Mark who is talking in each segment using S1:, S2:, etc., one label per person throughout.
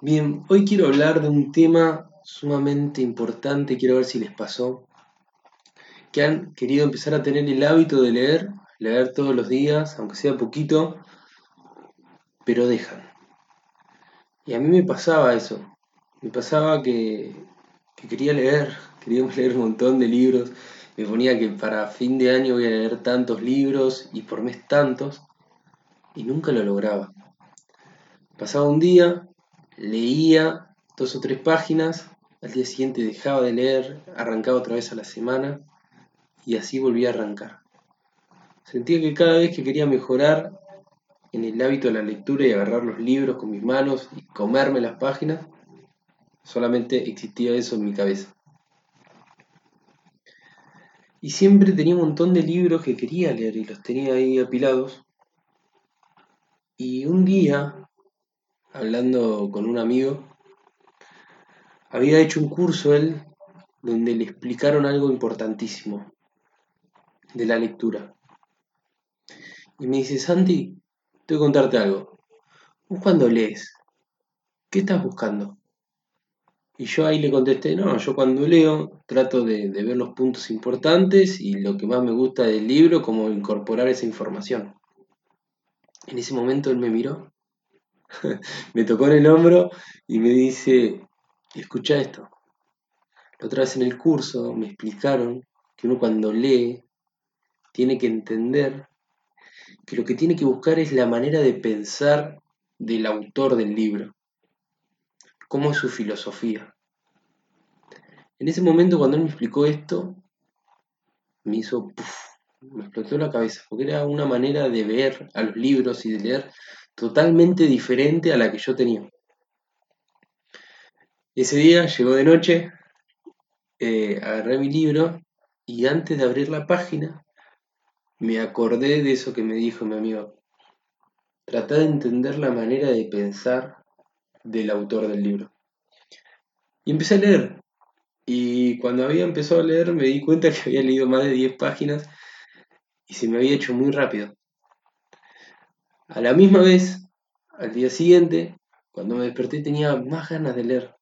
S1: Bien, hoy quiero hablar de un tema sumamente importante, quiero ver si les pasó, que han querido empezar a tener el hábito de leer, leer todos los días, aunque sea poquito, pero dejan. Y a mí me pasaba eso, me pasaba que, que quería leer, quería leer un montón de libros, me ponía que para fin de año voy a leer tantos libros y por mes tantos, y nunca lo lograba. Pasaba un día, leía dos o tres páginas, al día siguiente dejaba de leer, arrancaba otra vez a la semana y así volvía a arrancar. Sentía que cada vez que quería mejorar en el hábito de la lectura y agarrar los libros con mis manos y comerme las páginas, solamente existía eso en mi cabeza. Y siempre tenía un montón de libros que quería leer y los tenía ahí apilados. Y un día hablando con un amigo, había hecho un curso él donde le explicaron algo importantísimo de la lectura. Y me dice, Santi, tengo que contarte algo. Vos cuando lees, ¿qué estás buscando? Y yo ahí le contesté, no, yo cuando leo trato de, de, ver los puntos importantes y lo que más me gusta del libro, cómo incorporar esa información. En ese momento él me miró me tocó en el hombro y me dice, escucha esto. La otra vez en el curso me explicaron que uno cuando lee tiene que entender que lo que tiene que buscar es la manera de pensar del autor del libro, cómo es su filosofía. En ese momento cuando él me explicó esto, me hizo, me explotó la cabeza, porque era una manera de ver a los libros y de leer totalmente diferente a la que yo tenía. Ese día llegó de noche, eh, agarré mi libro y antes de abrir la página me acordé de eso que me dijo mi amigo. Trata de entender la manera de pensar del autor del libro. Y empecé a leer. Y cuando había empezado a leer me di cuenta que había leído más de 10 páginas y se me había hecho muy rápido. A la misma vez, al día siguiente, cuando me desperté tenía más ganas de leer.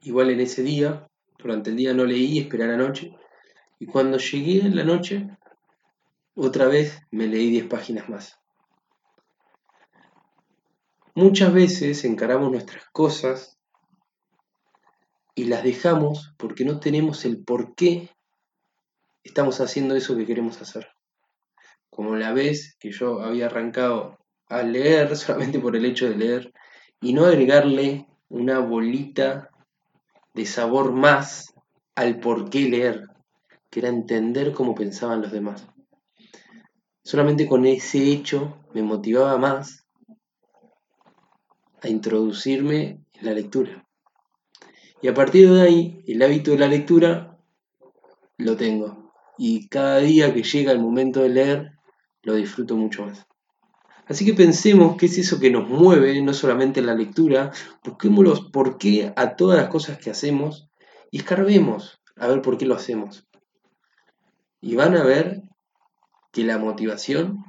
S1: Igual en ese día, durante el día no leí, esperé a la noche. Y cuando llegué en la noche, otra vez me leí 10 páginas más. Muchas veces encaramos nuestras cosas y las dejamos porque no tenemos el por qué estamos haciendo eso que queremos hacer como la vez que yo había arrancado a leer solamente por el hecho de leer y no agregarle una bolita de sabor más al por qué leer, que era entender cómo pensaban los demás. Solamente con ese hecho me motivaba más a introducirme en la lectura. Y a partir de ahí, el hábito de la lectura lo tengo. Y cada día que llega el momento de leer, lo disfruto mucho más. Así que pensemos qué es eso que nos mueve, no solamente en la lectura, busquémoslos por qué a todas las cosas que hacemos y escarbemos a ver por qué lo hacemos. Y van a ver que la motivación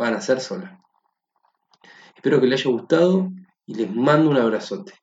S1: va a nacer sola. Espero que les haya gustado y les mando un abrazote.